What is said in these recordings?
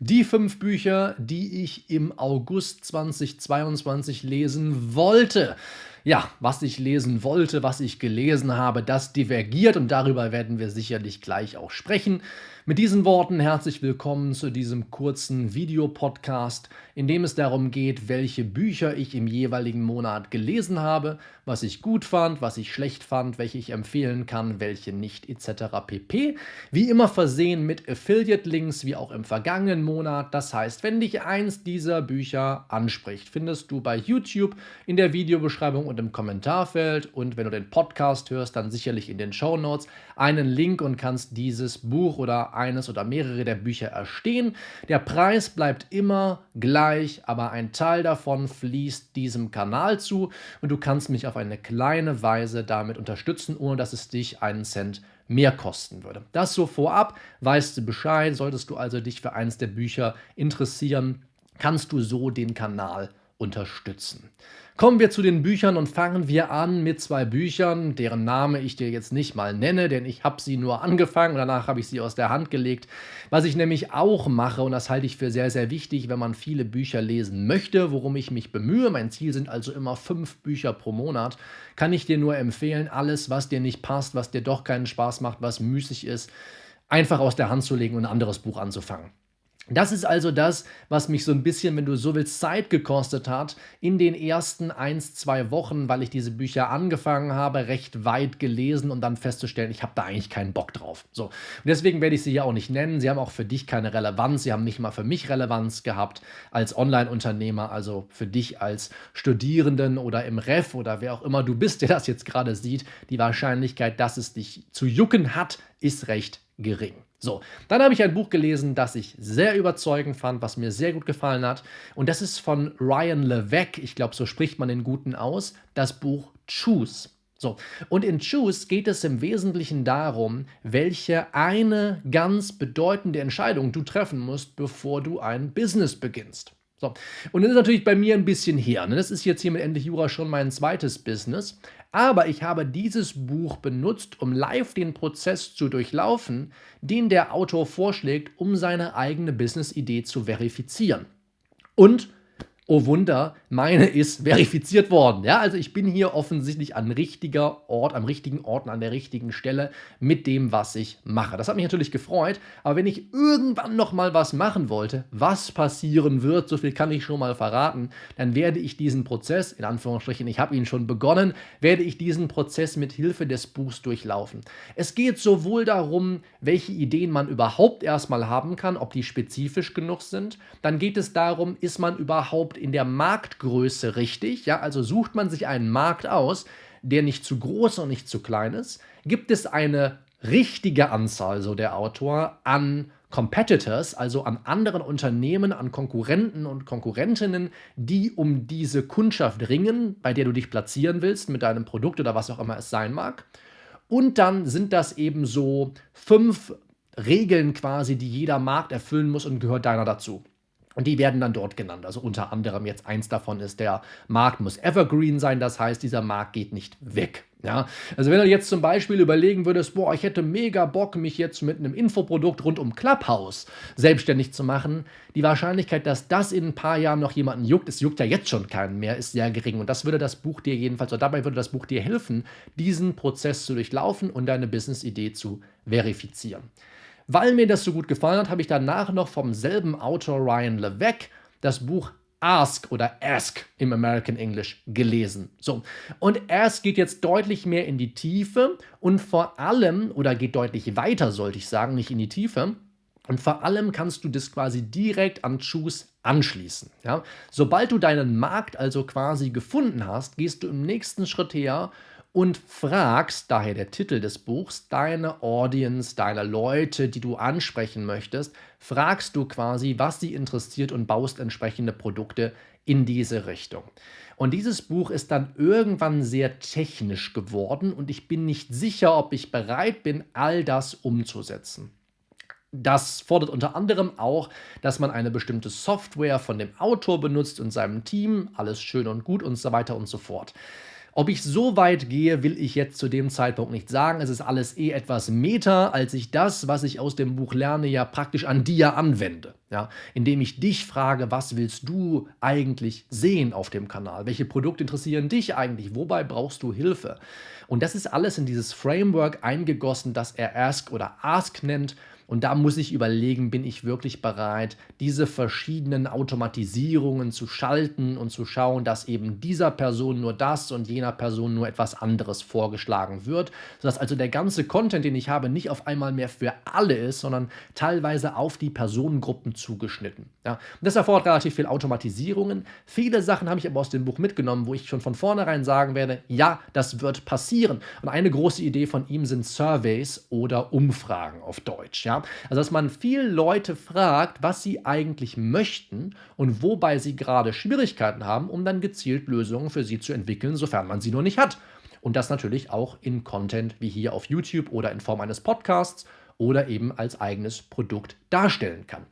Die fünf Bücher, die ich im August 2022 lesen wollte. Ja, was ich lesen wollte, was ich gelesen habe, das divergiert und darüber werden wir sicherlich gleich auch sprechen. Mit diesen Worten herzlich willkommen zu diesem kurzen Videopodcast, in dem es darum geht, welche Bücher ich im jeweiligen Monat gelesen habe, was ich gut fand, was ich schlecht fand, welche ich empfehlen kann, welche nicht etc. pp. Wie immer versehen mit Affiliate-Links wie auch im vergangenen Monat. Das heißt, wenn dich eins dieser Bücher anspricht, findest du bei YouTube in der Videobeschreibung und im Kommentarfeld und wenn du den Podcast hörst, dann sicherlich in den Show Notes einen Link und kannst dieses Buch oder eines oder mehrere der Bücher erstehen. Der Preis bleibt immer gleich, aber ein Teil davon fließt diesem Kanal zu und du kannst mich auf eine kleine Weise damit unterstützen, ohne dass es dich einen Cent mehr kosten würde. Das so vorab, weißt du Bescheid, solltest du also dich für eines der Bücher interessieren, kannst du so den Kanal unterstützen. Kommen wir zu den Büchern und fangen wir an mit zwei Büchern, deren Name ich dir jetzt nicht mal nenne, denn ich habe sie nur angefangen und danach habe ich sie aus der Hand gelegt. Was ich nämlich auch mache, und das halte ich für sehr, sehr wichtig, wenn man viele Bücher lesen möchte, worum ich mich bemühe, mein Ziel sind also immer fünf Bücher pro Monat, kann ich dir nur empfehlen, alles, was dir nicht passt, was dir doch keinen Spaß macht, was müßig ist, einfach aus der Hand zu legen und ein anderes Buch anzufangen. Das ist also das, was mich so ein bisschen, wenn du so willst, Zeit gekostet hat, in den ersten ein, zwei Wochen, weil ich diese Bücher angefangen habe, recht weit gelesen und dann festzustellen, ich habe da eigentlich keinen Bock drauf. So. Und deswegen werde ich sie ja auch nicht nennen. Sie haben auch für dich keine Relevanz. Sie haben nicht mal für mich Relevanz gehabt als Online-Unternehmer, also für dich als Studierenden oder im Ref oder wer auch immer du bist, der das jetzt gerade sieht. Die Wahrscheinlichkeit, dass es dich zu jucken hat, ist recht gering. So, dann habe ich ein Buch gelesen, das ich sehr überzeugend fand, was mir sehr gut gefallen hat. Und das ist von Ryan Levesque. Ich glaube, so spricht man den Guten aus. Das Buch Choose. So, und in Choose geht es im Wesentlichen darum, welche eine ganz bedeutende Entscheidung du treffen musst, bevor du ein Business beginnst. So. Und das ist natürlich bei mir ein bisschen her. Ne? Das ist jetzt hier mit Endlich Jura schon mein zweites Business. Aber ich habe dieses Buch benutzt, um live den Prozess zu durchlaufen, den der Autor vorschlägt, um seine eigene Business-Idee zu verifizieren. Und oh Wunder, meine ist verifiziert worden. Ja, also ich bin hier offensichtlich an richtiger Ort, am richtigen Ort und an der richtigen Stelle mit dem, was ich mache. Das hat mich natürlich gefreut, aber wenn ich irgendwann noch mal was machen wollte, was passieren wird, so viel kann ich schon mal verraten, dann werde ich diesen Prozess, in Anführungsstrichen, ich habe ihn schon begonnen, werde ich diesen Prozess mit Hilfe des Buchs durchlaufen. Es geht sowohl darum, welche Ideen man überhaupt erstmal haben kann, ob die spezifisch genug sind, dann geht es darum, ist man überhaupt überhaupt in der Marktgröße richtig? Ja, also sucht man sich einen Markt aus, der nicht zu groß und nicht zu klein ist? Gibt es eine richtige Anzahl, so der Autor, an Competitors, also an anderen Unternehmen, an Konkurrenten und Konkurrentinnen, die um diese Kundschaft ringen, bei der du dich platzieren willst mit deinem Produkt oder was auch immer es sein mag. Und dann sind das eben so fünf Regeln quasi, die jeder Markt erfüllen muss und gehört deiner dazu. Und die werden dann dort genannt. Also unter anderem jetzt eins davon ist, der Markt muss evergreen sein. Das heißt, dieser Markt geht nicht weg. Ja, also wenn du jetzt zum Beispiel überlegen würdest, boah, ich hätte mega Bock, mich jetzt mit einem Infoprodukt rund um Clubhouse selbstständig zu machen, die Wahrscheinlichkeit, dass das in ein paar Jahren noch jemanden juckt, es juckt ja jetzt schon keinen mehr, ist sehr gering. Und das würde das Buch dir jedenfalls, oder dabei würde das Buch dir helfen, diesen Prozess zu durchlaufen und deine Business-Idee zu verifizieren. Weil mir das so gut gefallen hat, habe ich danach noch vom selben Autor Ryan Levesque das Buch Ask oder Ask im American English gelesen. So, und Ask geht jetzt deutlich mehr in die Tiefe und vor allem, oder geht deutlich weiter, sollte ich sagen, nicht in die Tiefe. Und vor allem kannst du das quasi direkt an Choose anschließen. Ja? Sobald du deinen Markt also quasi gefunden hast, gehst du im nächsten Schritt her und fragst, daher der Titel des Buchs, deine Audience, deine Leute, die du ansprechen möchtest, fragst du quasi, was sie interessiert und baust entsprechende Produkte in diese Richtung. Und dieses Buch ist dann irgendwann sehr technisch geworden und ich bin nicht sicher, ob ich bereit bin, all das umzusetzen. Das fordert unter anderem auch, dass man eine bestimmte Software von dem Autor benutzt und seinem Team, alles schön und gut und so weiter und so fort. Ob ich so weit gehe, will ich jetzt zu dem Zeitpunkt nicht sagen. Es ist alles eh etwas meta, als ich das, was ich aus dem Buch lerne, ja praktisch an dir anwende. Ja, indem ich dich frage, was willst du eigentlich sehen auf dem Kanal? Welche Produkte interessieren dich eigentlich? Wobei brauchst du Hilfe? Und das ist alles in dieses Framework eingegossen, das er Ask oder Ask nennt. Und da muss ich überlegen, bin ich wirklich bereit, diese verschiedenen Automatisierungen zu schalten und zu schauen, dass eben dieser Person nur das und jener Person nur etwas anderes vorgeschlagen wird, sodass also der ganze Content, den ich habe, nicht auf einmal mehr für alle ist, sondern teilweise auf die Personengruppen zugeschnitten. Ja? Das erfordert relativ viel Automatisierungen. Viele Sachen habe ich aber aus dem Buch mitgenommen, wo ich schon von vornherein sagen werde, ja, das wird passieren. Und eine große Idee von ihm sind Surveys oder Umfragen auf Deutsch. Ja? Also, dass man viele Leute fragt, was sie eigentlich möchten und wobei sie gerade Schwierigkeiten haben, um dann gezielt Lösungen für sie zu entwickeln, sofern man sie noch nicht hat. Und das natürlich auch in Content wie hier auf YouTube oder in Form eines Podcasts oder eben als eigenes Produkt darstellen kann.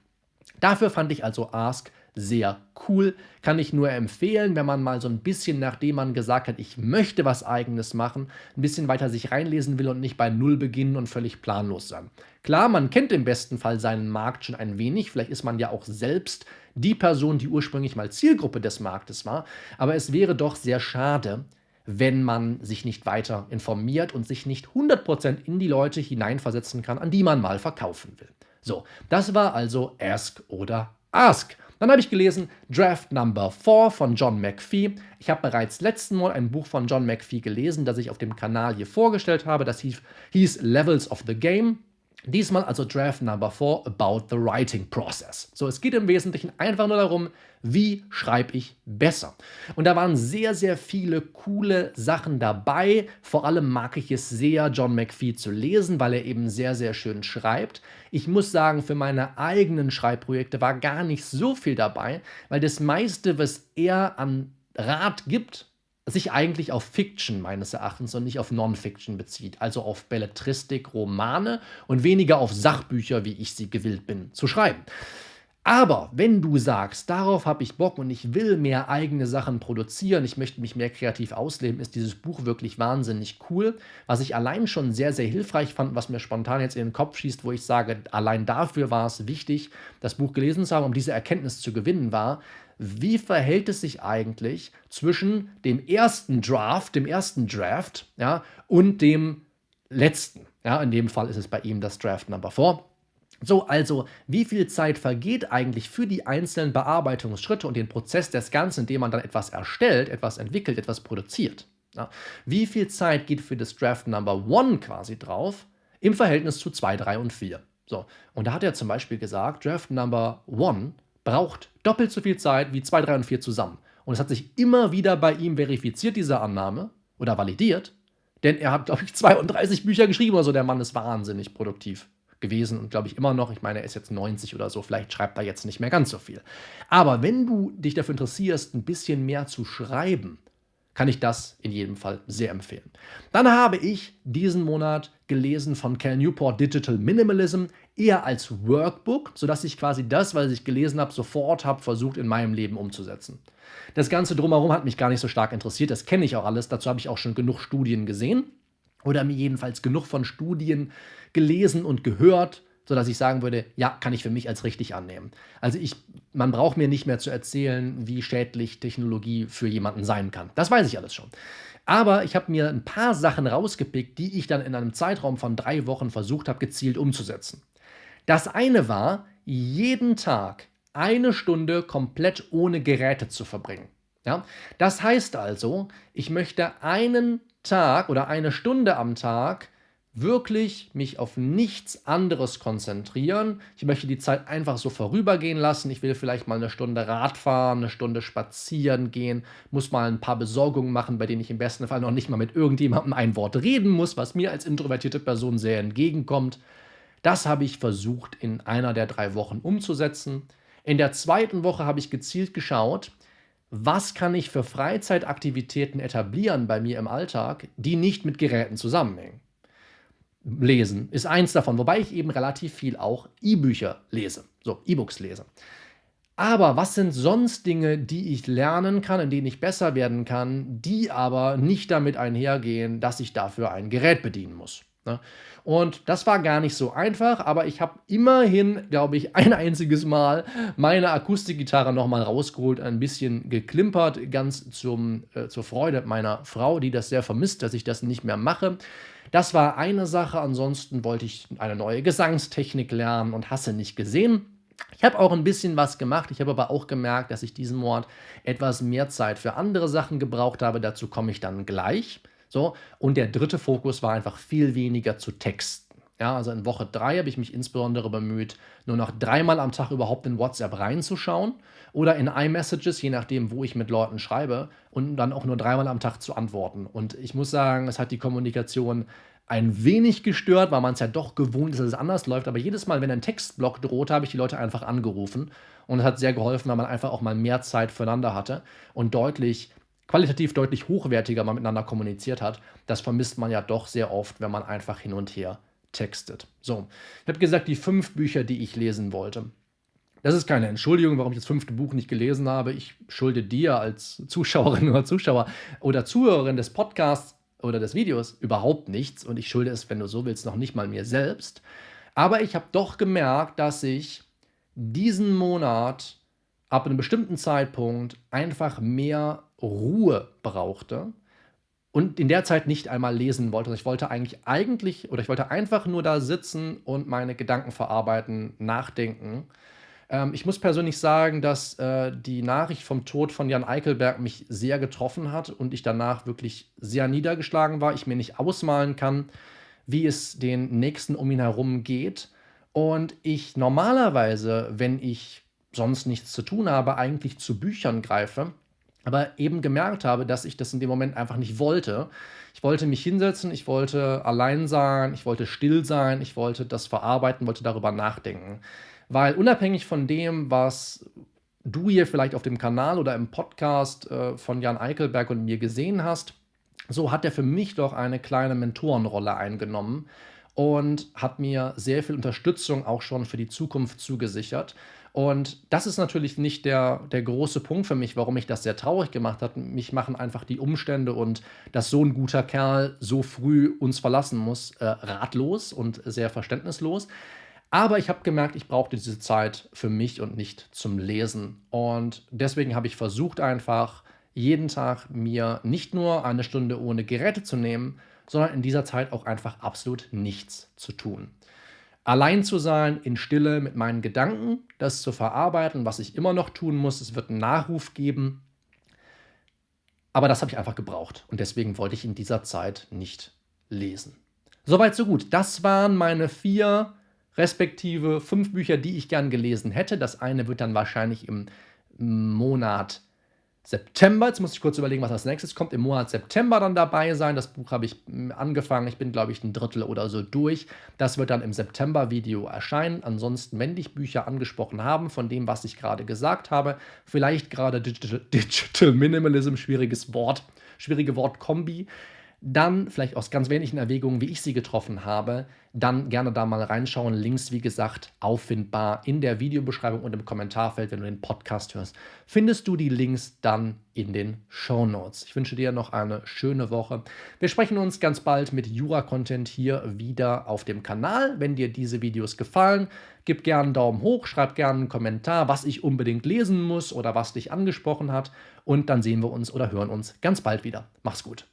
Dafür fand ich also Ask sehr cool. Kann ich nur empfehlen, wenn man mal so ein bisschen, nachdem man gesagt hat, ich möchte was eigenes machen, ein bisschen weiter sich reinlesen will und nicht bei Null beginnen und völlig planlos sein. Klar, man kennt im besten Fall seinen Markt schon ein wenig. Vielleicht ist man ja auch selbst die Person, die ursprünglich mal Zielgruppe des Marktes war. Aber es wäre doch sehr schade, wenn man sich nicht weiter informiert und sich nicht 100% in die Leute hineinversetzen kann, an die man mal verkaufen will. So, das war also Ask oder Ask. Dann habe ich gelesen Draft Number 4 von John McPhee. Ich habe bereits letzten Mal ein Buch von John McPhee gelesen, das ich auf dem Kanal hier vorgestellt habe. Das hieß, hieß Levels of the Game. Diesmal also Draft Number 4 About the Writing Process. So, es geht im Wesentlichen einfach nur darum, wie schreibe ich besser. Und da waren sehr, sehr viele coole Sachen dabei. Vor allem mag ich es sehr, John McPhee zu lesen, weil er eben sehr, sehr schön schreibt. Ich muss sagen, für meine eigenen Schreibprojekte war gar nicht so viel dabei, weil das meiste, was er an Rat gibt, sich eigentlich auf Fiction meines Erachtens und nicht auf Non-Fiction bezieht, also auf Belletristik, Romane und weniger auf Sachbücher, wie ich sie gewillt bin zu schreiben. Aber wenn du sagst, darauf habe ich Bock und ich will mehr eigene Sachen produzieren, ich möchte mich mehr kreativ ausleben, ist dieses Buch wirklich wahnsinnig cool. Was ich allein schon sehr, sehr hilfreich fand, was mir spontan jetzt in den Kopf schießt, wo ich sage, allein dafür war es wichtig, das Buch gelesen zu haben, um diese Erkenntnis zu gewinnen, war, wie verhält es sich eigentlich zwischen dem ersten Draft, dem ersten Draft, ja, und dem letzten. Ja, in dem Fall ist es bei ihm das Draft Number 4. So, also, wie viel Zeit vergeht eigentlich für die einzelnen Bearbeitungsschritte und den Prozess des Ganzen, indem man dann etwas erstellt, etwas entwickelt, etwas produziert? Ja, wie viel Zeit geht für das Draft Number 1 quasi drauf im Verhältnis zu 2, 3 und 4? So, und da hat er zum Beispiel gesagt, Draft Number 1 braucht doppelt so viel Zeit wie 2, 3 und 4 zusammen. Und es hat sich immer wieder bei ihm verifiziert, diese Annahme, oder validiert, denn er hat, glaube ich, 32 Bücher geschrieben oder so. Der Mann ist wahnsinnig produktiv gewesen und glaube ich immer noch. Ich meine, er ist jetzt 90 oder so, vielleicht schreibt er jetzt nicht mehr ganz so viel. Aber wenn du dich dafür interessierst, ein bisschen mehr zu schreiben, kann ich das in jedem Fall sehr empfehlen. Dann habe ich diesen Monat gelesen von Cal Newport Digital Minimalism eher als Workbook, sodass ich quasi das, was ich gelesen habe, sofort habe versucht in meinem Leben umzusetzen. Das Ganze drumherum hat mich gar nicht so stark interessiert, das kenne ich auch alles, dazu habe ich auch schon genug Studien gesehen oder mir jedenfalls genug von Studien gelesen und gehört, sodass ich sagen würde, ja, kann ich für mich als richtig annehmen. Also ich, man braucht mir nicht mehr zu erzählen, wie schädlich Technologie für jemanden sein kann. Das weiß ich alles schon. Aber ich habe mir ein paar Sachen rausgepickt, die ich dann in einem Zeitraum von drei Wochen versucht habe, gezielt umzusetzen. Das eine war, jeden Tag eine Stunde komplett ohne Geräte zu verbringen. Ja? Das heißt also, ich möchte einen Tag oder eine Stunde am Tag wirklich mich auf nichts anderes konzentrieren. Ich möchte die Zeit einfach so vorübergehen lassen. Ich will vielleicht mal eine Stunde Rad fahren, eine Stunde spazieren gehen, muss mal ein paar Besorgungen machen, bei denen ich im besten Fall noch nicht mal mit irgendjemandem ein Wort reden muss, was mir als introvertierte Person sehr entgegenkommt. Das habe ich versucht in einer der drei Wochen umzusetzen. In der zweiten Woche habe ich gezielt geschaut, was kann ich für Freizeitaktivitäten etablieren bei mir im Alltag, die nicht mit Geräten zusammenhängen. Lesen ist eins davon, wobei ich eben relativ viel auch E-Bücher lese, so E-Books lese. Aber was sind sonst Dinge, die ich lernen kann, in denen ich besser werden kann, die aber nicht damit einhergehen, dass ich dafür ein Gerät bedienen muss? Ne? Und das war gar nicht so einfach, aber ich habe immerhin, glaube ich, ein einziges Mal meine Akustikgitarre nochmal rausgeholt, ein bisschen geklimpert, ganz zum, äh, zur Freude meiner Frau, die das sehr vermisst, dass ich das nicht mehr mache. Das war eine Sache, ansonsten wollte ich eine neue Gesangstechnik lernen und hasse nicht gesehen. Ich habe auch ein bisschen was gemacht. Ich habe aber auch gemerkt, dass ich diesen Monat etwas mehr Zeit für andere Sachen gebraucht habe. Dazu komme ich dann gleich. So, und der dritte Fokus war einfach viel weniger zu texten. Ja, also in Woche drei habe ich mich insbesondere bemüht, nur noch dreimal am Tag überhaupt in WhatsApp reinzuschauen oder in iMessages, je nachdem, wo ich mit Leuten schreibe, und dann auch nur dreimal am Tag zu antworten. Und ich muss sagen, es hat die Kommunikation ein wenig gestört, weil man es ja doch gewohnt ist, dass es anders läuft. Aber jedes Mal, wenn ein Textblock droht, habe ich die Leute einfach angerufen. Und es hat sehr geholfen, weil man einfach auch mal mehr Zeit füreinander hatte und deutlich, qualitativ deutlich hochwertiger mal miteinander kommuniziert hat. Das vermisst man ja doch sehr oft, wenn man einfach hin und her textet. So, ich habe gesagt, die fünf Bücher, die ich lesen wollte. Das ist keine Entschuldigung, warum ich das fünfte Buch nicht gelesen habe. Ich schulde dir als Zuschauerin oder Zuschauer oder Zuhörerin des Podcasts oder des Videos überhaupt nichts und ich schulde es, wenn du so willst, noch nicht mal mir selbst. Aber ich habe doch gemerkt, dass ich diesen Monat ab einem bestimmten Zeitpunkt einfach mehr Ruhe brauchte und in der Zeit nicht einmal lesen wollte. Also ich wollte eigentlich eigentlich oder ich wollte einfach nur da sitzen und meine Gedanken verarbeiten, nachdenken ähm, ich muss persönlich sagen, dass äh, die Nachricht vom Tod von Jan Eichelberg mich sehr getroffen hat und ich danach wirklich sehr niedergeschlagen war. Ich mir nicht ausmalen kann, wie es den Nächsten um ihn herum geht. Und ich normalerweise, wenn ich sonst nichts zu tun habe, eigentlich zu Büchern greife, aber eben gemerkt habe, dass ich das in dem Moment einfach nicht wollte. Ich wollte mich hinsetzen, ich wollte allein sein, ich wollte still sein, ich wollte das verarbeiten, wollte darüber nachdenken. Weil unabhängig von dem, was du hier vielleicht auf dem Kanal oder im Podcast äh, von Jan Eichelberg und mir gesehen hast, so hat er für mich doch eine kleine Mentorenrolle eingenommen und hat mir sehr viel Unterstützung auch schon für die Zukunft zugesichert. Und das ist natürlich nicht der, der große Punkt für mich, warum mich das sehr traurig gemacht hat. Mich machen einfach die Umstände und dass so ein guter Kerl so früh uns verlassen muss, äh, ratlos und sehr verständnislos. Aber ich habe gemerkt, ich brauchte diese Zeit für mich und nicht zum Lesen. Und deswegen habe ich versucht einfach jeden Tag mir nicht nur eine Stunde ohne Geräte zu nehmen, sondern in dieser Zeit auch einfach absolut nichts zu tun. Allein zu sein, in Stille mit meinen Gedanken, das zu verarbeiten, was ich immer noch tun muss. Es wird einen Nachruf geben. Aber das habe ich einfach gebraucht. Und deswegen wollte ich in dieser Zeit nicht lesen. Soweit, so gut. Das waren meine vier respektive fünf Bücher, die ich gern gelesen hätte. Das eine wird dann wahrscheinlich im Monat September, jetzt muss ich kurz überlegen, was als nächstes kommt, im Monat September dann dabei sein. Das Buch habe ich hm, angefangen, ich bin, glaube ich, ein Drittel oder so durch. Das wird dann im September-Video erscheinen. Ansonsten, wenn dich Bücher angesprochen haben, von dem, was ich gerade gesagt habe, vielleicht gerade Digital, Digital Minimalism, schwieriges Wort, schwierige Wortkombi, dann vielleicht aus ganz wenigen Erwägungen, wie ich sie getroffen habe, dann gerne da mal reinschauen. Links, wie gesagt, auffindbar in der Videobeschreibung und im Kommentarfeld, wenn du den Podcast hörst, findest du die Links dann in den Show Notes. Ich wünsche dir noch eine schöne Woche. Wir sprechen uns ganz bald mit Jura-Content hier wieder auf dem Kanal. Wenn dir diese Videos gefallen, gib gerne einen Daumen hoch, schreib gerne einen Kommentar, was ich unbedingt lesen muss oder was dich angesprochen hat. Und dann sehen wir uns oder hören uns ganz bald wieder. Mach's gut.